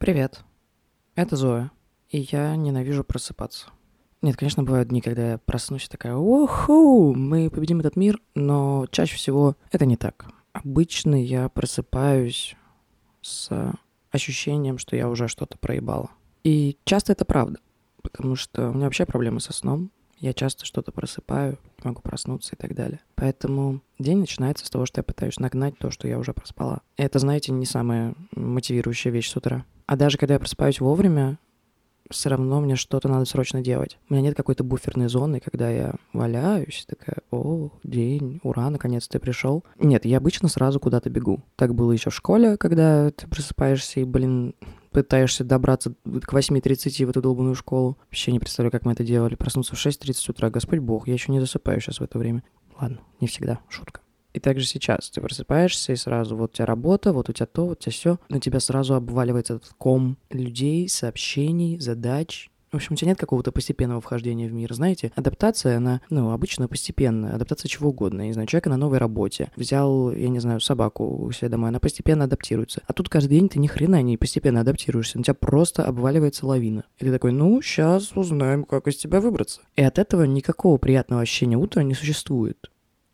Привет. Это Зоя. И я ненавижу просыпаться. Нет, конечно, бывают дни, когда я проснусь и такая, уху, мы победим этот мир, но чаще всего это не так. Обычно я просыпаюсь с ощущением, что я уже что-то проебала. И часто это правда, потому что у меня вообще проблемы со сном. Я часто что-то просыпаю, не могу проснуться и так далее. Поэтому день начинается с того, что я пытаюсь нагнать то, что я уже проспала. И это, знаете, не самая мотивирующая вещь с утра. А даже когда я просыпаюсь вовремя, все равно мне что-то надо срочно делать. У меня нет какой-то буферной зоны, когда я валяюсь, такая, о, день, ура, наконец ты пришел. Нет, я обычно сразу куда-то бегу. Так было еще в школе, когда ты просыпаешься и, блин, пытаешься добраться к 8.30 в эту долбанную школу. Вообще не представляю, как мы это делали. Проснуться в 6.30 утра. Господь бог, я еще не засыпаю сейчас в это время. Ладно, не всегда, шутка. И также сейчас ты просыпаешься, и сразу вот у тебя работа, вот у тебя то, вот у тебя все. На тебя сразу обваливается этот ком людей, сообщений, задач, в общем, у тебя нет какого-то постепенного вхождения в мир. Знаете, адаптация, она, ну, обычно постепенная. Адаптация чего угодно. Не знаю, человека на новой работе. Взял, я не знаю, собаку у себя домой, она постепенно адаптируется. А тут каждый день ты ни хрена не постепенно адаптируешься. На тебя просто обваливается лавина. И ты такой, ну, сейчас узнаем, как из тебя выбраться. И от этого никакого приятного ощущения утра не существует.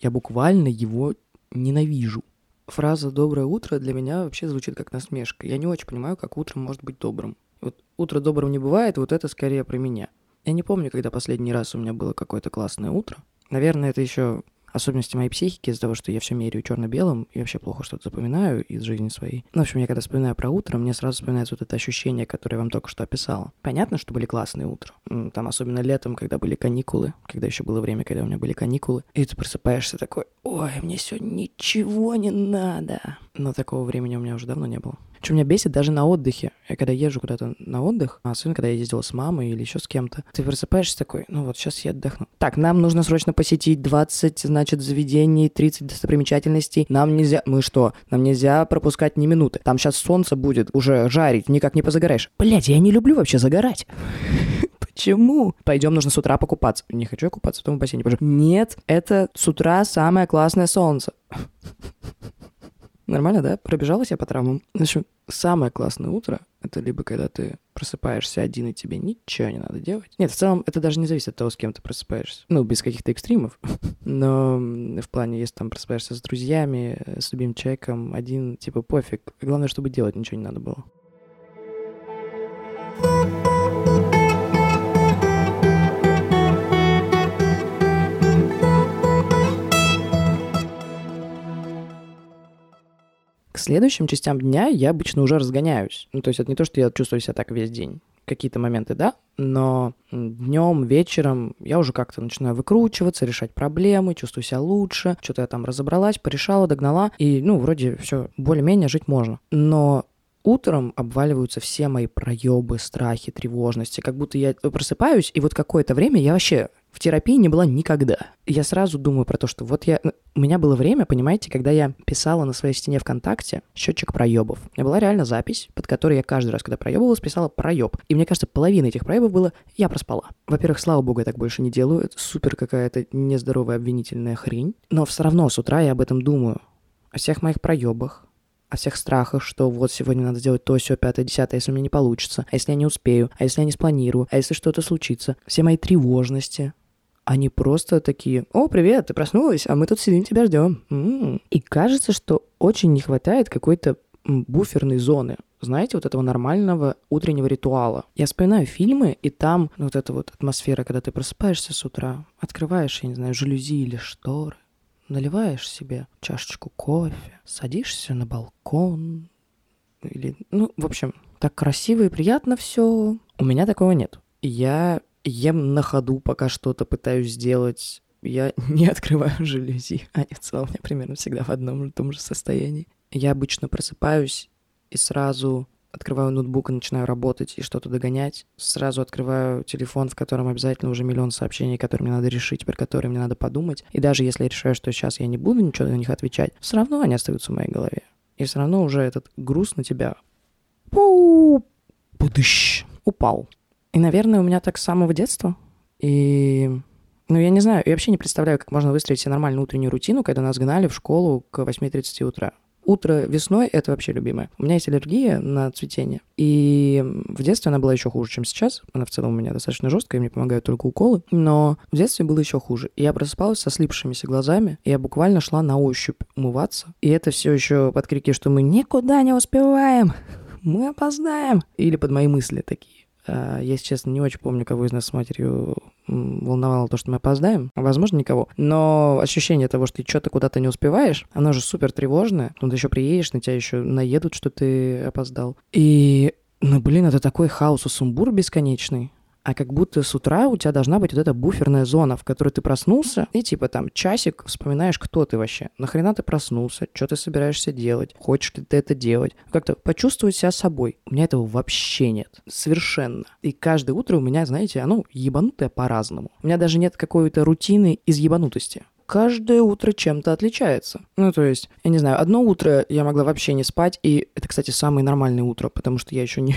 Я буквально его ненавижу. Фраза «доброе утро» для меня вообще звучит как насмешка. Я не очень понимаю, как утром может быть добрым. Вот утро добрым не бывает, вот это скорее про меня. Я не помню, когда последний раз у меня было какое-то классное утро. Наверное, это еще особенности моей психики из-за того, что я все меряю черно-белым и вообще плохо что-то запоминаю из жизни своей. Ну, в общем, я когда вспоминаю про утро, мне сразу вспоминается вот это ощущение, которое я вам только что описала. Понятно, что были классные утра. Там особенно летом, когда были каникулы, когда еще было время, когда у меня были каникулы, и ты просыпаешься такой, ой, мне сегодня ничего не надо. Но такого времени у меня уже давно не было. Что меня бесит даже на отдыхе. Я когда езжу куда-то на отдых, а особенно когда я ездила с мамой или еще с кем-то, ты просыпаешься такой, ну вот сейчас я отдохну. Так, нам нужно срочно посетить 20, значит, заведений, 30 достопримечательностей. Нам нельзя... Мы что? Нам нельзя пропускать ни минуты. Там сейчас солнце будет уже жарить, никак не позагораешь. Блять, я не люблю вообще загорать. Почему? Пойдем, нужно с утра покупаться. Не хочу я купаться в том бассейне, пожалуйста. Нет, это с утра самое классное солнце. Нормально, да? Пробежалась я по травмам. В общем, самое классное утро — это либо когда ты просыпаешься один, и тебе ничего не надо делать. Нет, в целом это даже не зависит от того, с кем ты просыпаешься. Ну, без каких-то экстримов. Но в плане, если там просыпаешься с друзьями, с любимым человеком, один, типа, пофиг. Главное, чтобы делать ничего не надо было. К следующим частям дня я обычно уже разгоняюсь. Ну, то есть это не то, что я чувствую себя так весь день. Какие-то моменты, да, но днем, вечером я уже как-то начинаю выкручиваться, решать проблемы, чувствую себя лучше, что-то я там разобралась, порешала, догнала, и, ну, вроде все более-менее жить можно. Но утром обваливаются все мои проебы, страхи, тревожности, как будто я просыпаюсь, и вот какое-то время я вообще в терапии не была никогда. Я сразу думаю про то, что вот я... Ну, у меня было время, понимаете, когда я писала на своей стене ВКонтакте счетчик проебов. У меня была реально запись, под которой я каждый раз, когда проебывалась, писала проеб. И мне кажется, половина этих проебов было «я проспала». Во-первых, слава богу, я так больше не делаю. Это супер какая-то нездоровая обвинительная хрень. Но все равно с утра я об этом думаю. О всех моих проебах, о всех страхах, что вот сегодня надо сделать то, все, пятое, десятое, если у меня не получится, а если я не успею, а если я не спланирую, а если что-то случится. Все мои тревожности, они просто такие, о, привет, ты проснулась, а мы тут сидим, тебя ждем. М-м-м. И кажется, что очень не хватает какой-то буферной зоны, знаете, вот этого нормального утреннего ритуала. Я вспоминаю фильмы, и там вот эта вот атмосфера, когда ты просыпаешься с утра, открываешь, я не знаю, жалюзи или шторы, наливаешь себе чашечку кофе, садишься на балкон, или, ну, в общем, так красиво и приятно все. У меня такого нет. Я ем на ходу, пока что-то пытаюсь сделать. Я не открываю жалюзи. Они в целом у меня примерно всегда в одном и том же состоянии. Я обычно просыпаюсь и сразу открываю ноутбук и начинаю работать и что-то догонять. Сразу открываю телефон, в котором обязательно уже миллион сообщений, которые мне надо решить, про которые мне надо подумать. И даже если я решаю, что сейчас я не буду ничего на них отвечать, все равно они остаются в моей голове. И все равно уже этот груз на тебя пу будыщ, упал. И, наверное, у меня так с самого детства. И ну, я не знаю, я вообще не представляю, как можно выстроить себе нормальную утреннюю рутину, когда нас гнали в школу к 8.30 утра. Утро весной — это вообще любимое. У меня есть аллергия на цветение. И в детстве она была еще хуже, чем сейчас. Она в целом у меня достаточно жесткая, мне помогают только уколы. Но в детстве было еще хуже. И я просыпалась со слипшимися глазами, и я буквально шла на ощупь умываться. И это все еще под крики, что мы никуда не успеваем, мы опоздаем. Или под мои мысли такие. А, я, если честно, не очень помню, кого из нас с матерью волновало то, что мы опоздаем. Возможно, никого. Но ощущение того, что ты что-то куда-то не успеваешь, оно же супер тревожное. Потом ты еще приедешь, на тебя еще наедут, что ты опоздал. И ну, блин, это такой хаос и сумбур бесконечный а как будто с утра у тебя должна быть вот эта буферная зона, в которой ты проснулся, и типа там часик вспоминаешь, кто ты вообще. Нахрена ты проснулся, что ты собираешься делать, хочешь ли ты это делать. Как-то почувствовать себя собой. У меня этого вообще нет. Совершенно. И каждое утро у меня, знаете, оно ебанутое по-разному. У меня даже нет какой-то рутины из ебанутости каждое утро чем-то отличается. Ну, то есть, я не знаю, одно утро я могла вообще не спать, и это, кстати, самое нормальное утро, потому что я еще не,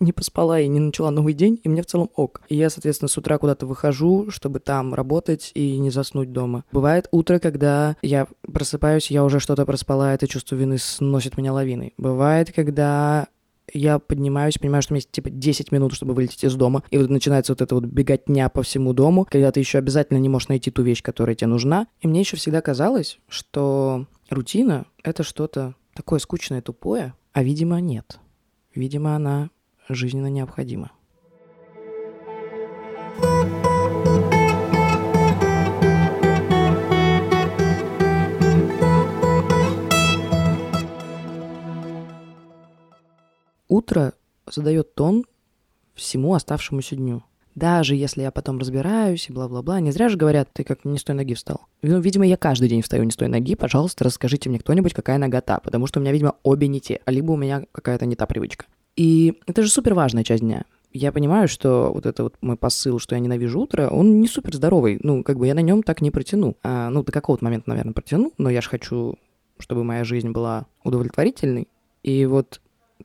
не поспала и не начала новый день, и мне в целом ок. И я, соответственно, с утра куда-то выхожу, чтобы там работать и не заснуть дома. Бывает утро, когда я просыпаюсь, я уже что-то проспала, это чувство вины сносит меня лавиной. Бывает, когда я поднимаюсь, понимаю, что у меня есть типа 10 минут, чтобы вылететь из дома, и вот начинается вот эта вот беготня по всему дому, когда ты еще обязательно не можешь найти ту вещь, которая тебе нужна. И мне еще всегда казалось, что рутина — это что-то такое скучное, тупое, а, видимо, нет. Видимо, она жизненно необходимо. Утро задает тон всему оставшемуся дню. Даже если я потом разбираюсь и бла-бла-бла, не зря же говорят, ты как не с той ноги встал. Ну, видимо, я каждый день встаю не с той ноги. Пожалуйста, расскажите мне кто-нибудь, какая нога та, потому что у меня, видимо, обе не те, а либо у меня какая-то не та привычка. И это же супер важная часть дня. Я понимаю, что вот это вот мой посыл, что я ненавижу утро, он не супер здоровый. Ну, как бы я на нем так не протяну. А, ну, до какого-то момента, наверное, протяну, но я же хочу, чтобы моя жизнь была удовлетворительной. И вот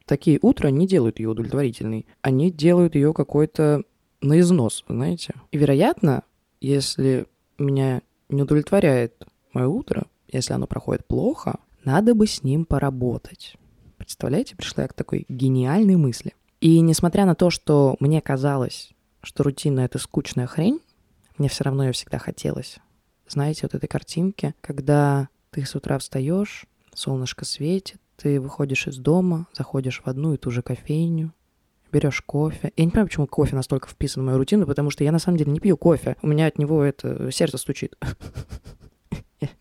такие утра не делают ее удовлетворительной. Они делают ее какой-то на износ, знаете. И, вероятно, если меня не удовлетворяет мое утро, если оно проходит плохо, надо бы с ним поработать. Представляете, пришла я к такой гениальной мысли. И несмотря на то, что мне казалось, что рутина — это скучная хрень, мне все равно ее всегда хотелось. Знаете, вот этой картинки, когда ты с утра встаешь, солнышко светит, ты выходишь из дома, заходишь в одну и ту же кофейню, берешь кофе. Я не понимаю, почему кофе настолько вписан в мою рутину, потому что я на самом деле не пью кофе. У меня от него это сердце стучит.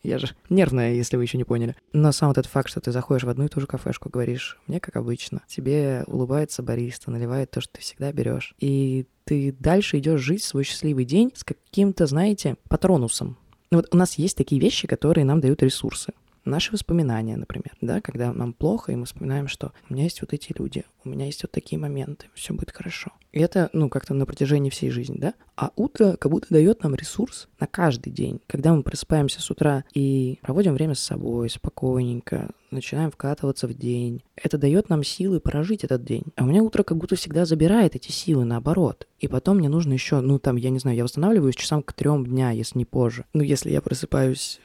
Я же нервная, если вы еще не поняли. Но сам вот этот факт, что ты заходишь в одну и ту же кафешку, говоришь, мне как обычно. Тебе улыбается бариста, наливает то, что ты всегда берешь. И ты дальше идешь жить свой счастливый день с каким-то, знаете, патронусом. Ну вот у нас есть такие вещи, которые нам дают ресурсы наши воспоминания, например, да, когда нам плохо, и мы вспоминаем, что у меня есть вот эти люди, у меня есть вот такие моменты, все будет хорошо. И это, ну, как-то на протяжении всей жизни, да. А утро как будто дает нам ресурс на каждый день. Когда мы просыпаемся с утра и проводим время с собой спокойненько, начинаем вкатываться в день. Это дает нам силы прожить этот день. А у меня утро как будто всегда забирает эти силы наоборот. И потом мне нужно еще, ну там, я не знаю, я восстанавливаюсь часам к трем дня, если не позже. Ну, если я просыпаюсь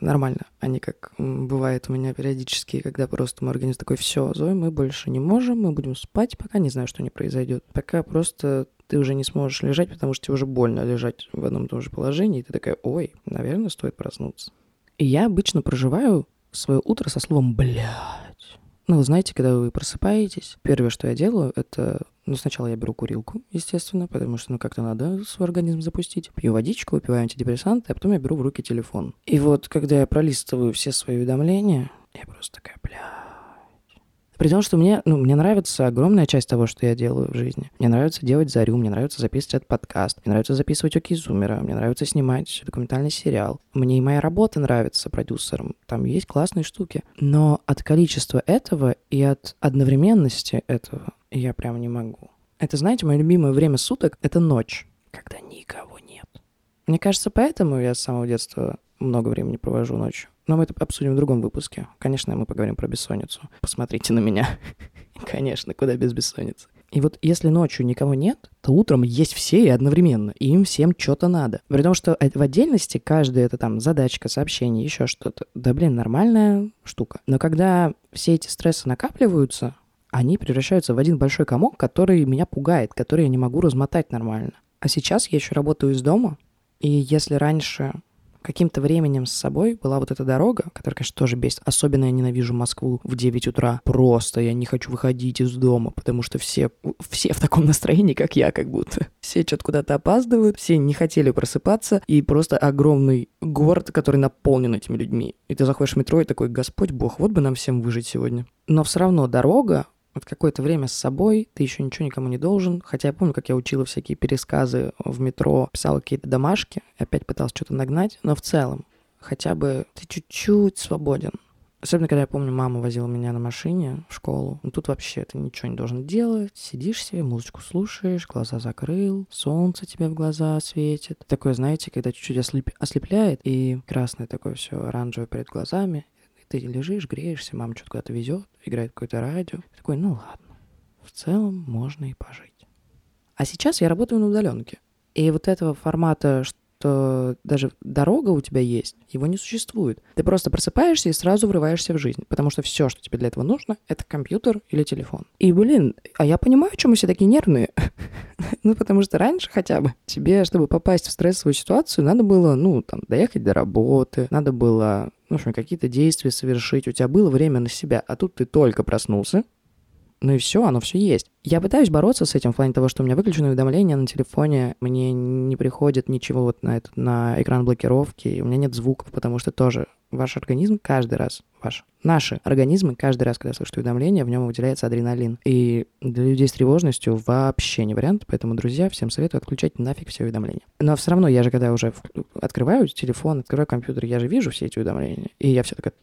нормально, а не как бывает у меня периодически, когда просто мой организм такой, все, Зоя, мы больше не можем, мы будем спать, пока не знаю, что не произойдет. Пока просто ты уже не сможешь лежать, потому что тебе уже больно лежать в одном и том же положении, и ты такая, ой, наверное, стоит проснуться. И я обычно проживаю свое утро со словом «блядь». Ну, вы знаете, когда вы просыпаетесь, первое, что я делаю, это... Ну, сначала я беру курилку, естественно, потому что, ну, как-то надо свой организм запустить. Пью водичку, выпиваю антидепрессанты, а потом я беру в руки телефон. И вот, когда я пролистываю все свои уведомления, я просто такая, бля, при том, что мне, ну, мне нравится огромная часть того, что я делаю в жизни. Мне нравится делать зарю, мне нравится записывать этот подкаст, мне нравится записывать Оки Зумера, мне нравится снимать документальный сериал. Мне и моя работа нравится продюсером. Там есть классные штуки. Но от количества этого и от одновременности этого я прям не могу. Это, знаете, мое любимое время суток — это ночь, когда никого нет. Мне кажется, поэтому я с самого детства много времени провожу ночью. Но мы это обсудим в другом выпуске. Конечно, мы поговорим про бессонницу. Посмотрите на меня. Конечно, куда без бессонницы. И вот если ночью никого нет, то утром есть все и одновременно, и им всем что-то надо. При том, что в отдельности каждая это там задачка, сообщение, еще что-то. Да, блин, нормальная штука. Но когда все эти стрессы накапливаются, они превращаются в один большой комок, который меня пугает, который я не могу размотать нормально. А сейчас я еще работаю из дома, и если раньше каким-то временем с собой была вот эта дорога, которая, конечно, тоже бесит. Особенно я ненавижу Москву в 9 утра. Просто я не хочу выходить из дома, потому что все, все в таком настроении, как я, как будто. Все что-то куда-то опаздывают, все не хотели просыпаться, и просто огромный город, который наполнен этими людьми. И ты заходишь в метро и такой, Господь Бог, вот бы нам всем выжить сегодня. Но все равно дорога, вот какое-то время с собой, ты еще ничего никому не должен. Хотя я помню, как я учила всякие пересказы в метро, писала какие-то домашки, опять пытался что-то нагнать, но в целом хотя бы ты чуть-чуть свободен. Особенно, когда я помню, мама возила меня на машине в школу. Ну, тут вообще ты ничего не должен делать. Сидишь себе, музычку слушаешь, глаза закрыл, солнце тебе в глаза светит. Такое, знаете, когда чуть-чуть ослеп... ослепляет, и красное такое все оранжевое перед глазами. Ты лежишь, греешься, мама что-то куда-то везет, играет какое-то радио. Ты такой, ну ладно, в целом можно и пожить. А сейчас я работаю на удаленке. И вот этого формата, что даже дорога у тебя есть, его не существует. Ты просто просыпаешься и сразу врываешься в жизнь, потому что все, что тебе для этого нужно, это компьютер или телефон. И, блин, а я понимаю, почему мы все такие нервные. ну, потому что раньше хотя бы тебе, чтобы попасть в стрессовую ситуацию, надо было, ну, там, доехать до работы, надо было в общем, какие-то действия совершить, у тебя было время на себя, а тут ты только проснулся, ну и все, оно все есть. Я пытаюсь бороться с этим в плане того, что у меня выключено уведомления на телефоне, мне не приходит ничего вот на, этот, на экран блокировки, у меня нет звуков, потому что тоже ваш организм каждый раз, ваш, наши организмы каждый раз, когда слышат уведомление, в нем выделяется адреналин. И для людей с тревожностью вообще не вариант, поэтому, друзья, всем советую отключать нафиг все уведомления. Но все равно я же, когда уже открываю телефон, открываю компьютер, я же вижу все эти уведомления, и я все такая...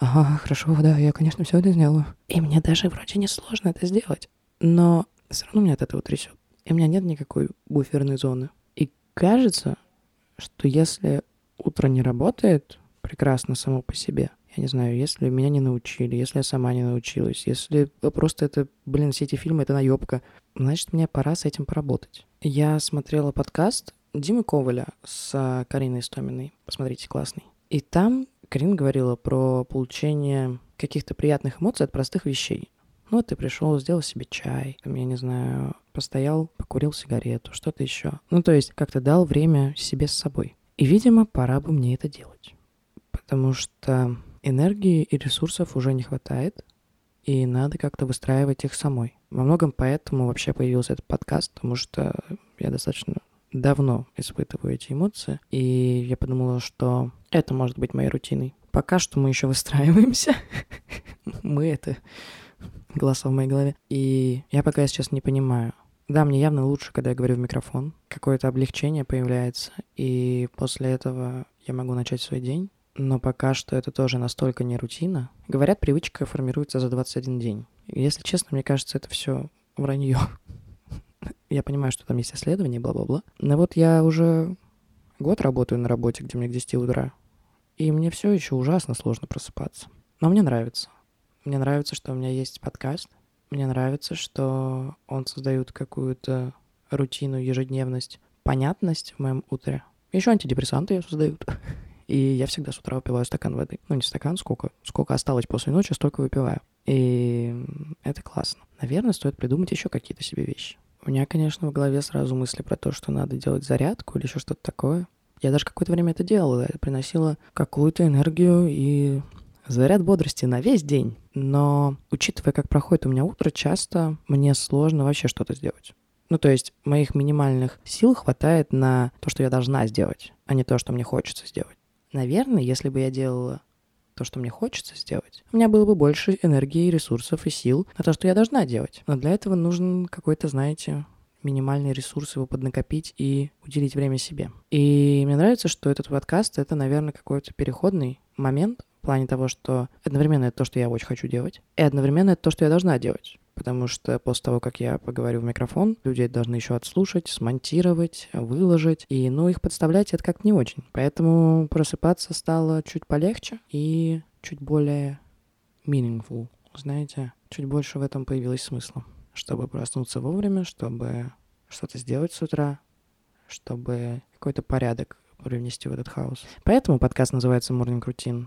Ага, хорошо, да, я, конечно, все это сделаю. И мне даже вроде не сложно это сделать. Но все равно меня от этого трясет. И у меня нет никакой буферной зоны. И кажется, что если утро не работает прекрасно само по себе. Я не знаю, если меня не научили, если я сама не научилась, если просто это, блин, все эти фильмы — это наебка, значит, мне пора с этим поработать. Я смотрела подкаст Димы Коваля с Кариной Стоминой. Посмотрите, классный. И там Карина говорила про получение каких-то приятных эмоций от простых вещей. Ну, ты пришел, сделал себе чай, там, я не знаю, постоял, покурил сигарету, что-то еще. Ну, то есть как-то дал время себе с собой. И, видимо, пора бы мне это делать. Потому что энергии и ресурсов уже не хватает, и надо как-то выстраивать их самой. Во многом поэтому вообще появился этот подкаст, потому что я достаточно давно испытываю эти эмоции, и я подумала, что это может быть моей рутиной. Пока что мы еще выстраиваемся. Мы — это голоса в моей голове. И я пока сейчас не понимаю, да, мне явно лучше, когда я говорю в микрофон. Какое-то облегчение появляется, и после этого я могу начать свой день. Но пока что это тоже настолько не рутина. Говорят, привычка формируется за 21 день. Если честно, мне кажется, это все вранье. я понимаю, что там есть исследования, бла-бла-бла. Но вот я уже год работаю на работе, где мне к 10 утра. И мне все еще ужасно сложно просыпаться. Но мне нравится. Мне нравится, что у меня есть подкаст, мне нравится, что он создает какую-то рутину, ежедневность, понятность в моем утре. Еще антидепрессанты ее создают. И я всегда с утра выпиваю стакан воды. Ну, не стакан, сколько, сколько осталось после ночи, столько выпиваю. И это классно. Наверное, стоит придумать еще какие-то себе вещи. У меня, конечно, в голове сразу мысли про то, что надо делать зарядку или еще что-то такое. Я даже какое-то время это делала. Это приносило какую-то энергию и заряд бодрости на весь день. Но, учитывая, как проходит у меня утро, часто мне сложно вообще что-то сделать. Ну, то есть моих минимальных сил хватает на то, что я должна сделать, а не то, что мне хочется сделать. Наверное, если бы я делала то, что мне хочется сделать, у меня было бы больше энергии, ресурсов и сил на то, что я должна делать. Но для этого нужен какой-то, знаете, минимальный ресурс его поднакопить и уделить время себе. И мне нравится, что этот подкаст — это, наверное, какой-то переходный момент, в плане того, что одновременно это то, что я очень хочу делать, и одновременно это то, что я должна делать. Потому что после того, как я поговорю в микрофон, люди должны еще отслушать, смонтировать, выложить. И, ну, их подставлять это как не очень. Поэтому просыпаться стало чуть полегче и чуть более meaningful. знаете, чуть больше в этом появилось смысла. Чтобы проснуться вовремя, чтобы что-то сделать с утра, чтобы какой-то порядок привнести в этот хаос. Поэтому подкаст называется Morning Routine.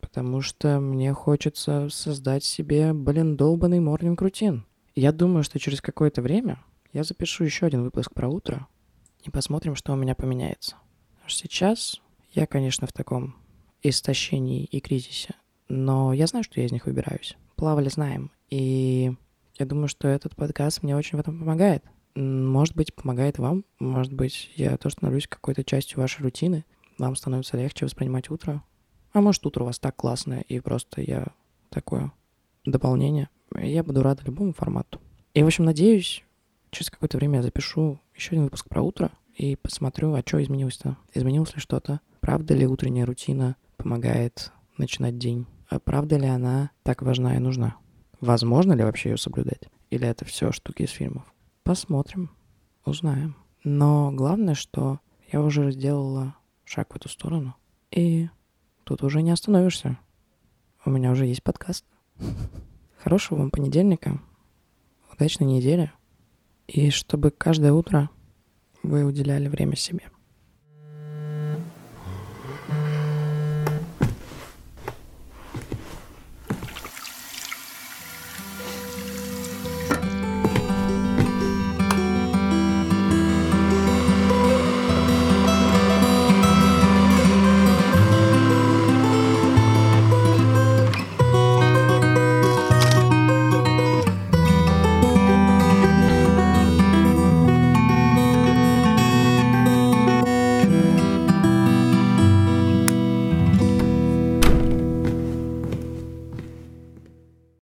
Потому что мне хочется создать себе, блин, долбанный Morning Routine. Я думаю, что через какое-то время я запишу еще один выпуск про утро и посмотрим, что у меня поменяется. Сейчас я, конечно, в таком истощении и кризисе, но я знаю, что я из них выбираюсь. Плавали знаем. И я думаю, что этот подкаст мне очень в этом помогает. Может быть, помогает вам. Может быть, я тоже становлюсь какой-то частью вашей рутины. Вам становится легче воспринимать утро. А может, утро у вас так классное, и просто я такое дополнение. Я буду рад любому формату. И, в общем, надеюсь, через какое-то время я запишу еще один выпуск про утро и посмотрю, а что изменилось-то. Изменилось ли что-то? Правда ли утренняя рутина помогает начинать день? А правда ли она так важна и нужна? Возможно ли вообще ее соблюдать? Или это все штуки из фильмов? Посмотрим, узнаем. Но главное, что я уже сделала шаг в эту сторону. И тут уже не остановишься. У меня уже есть подкаст. Хорошего вам понедельника, удачной недели. И чтобы каждое утро вы уделяли время себе.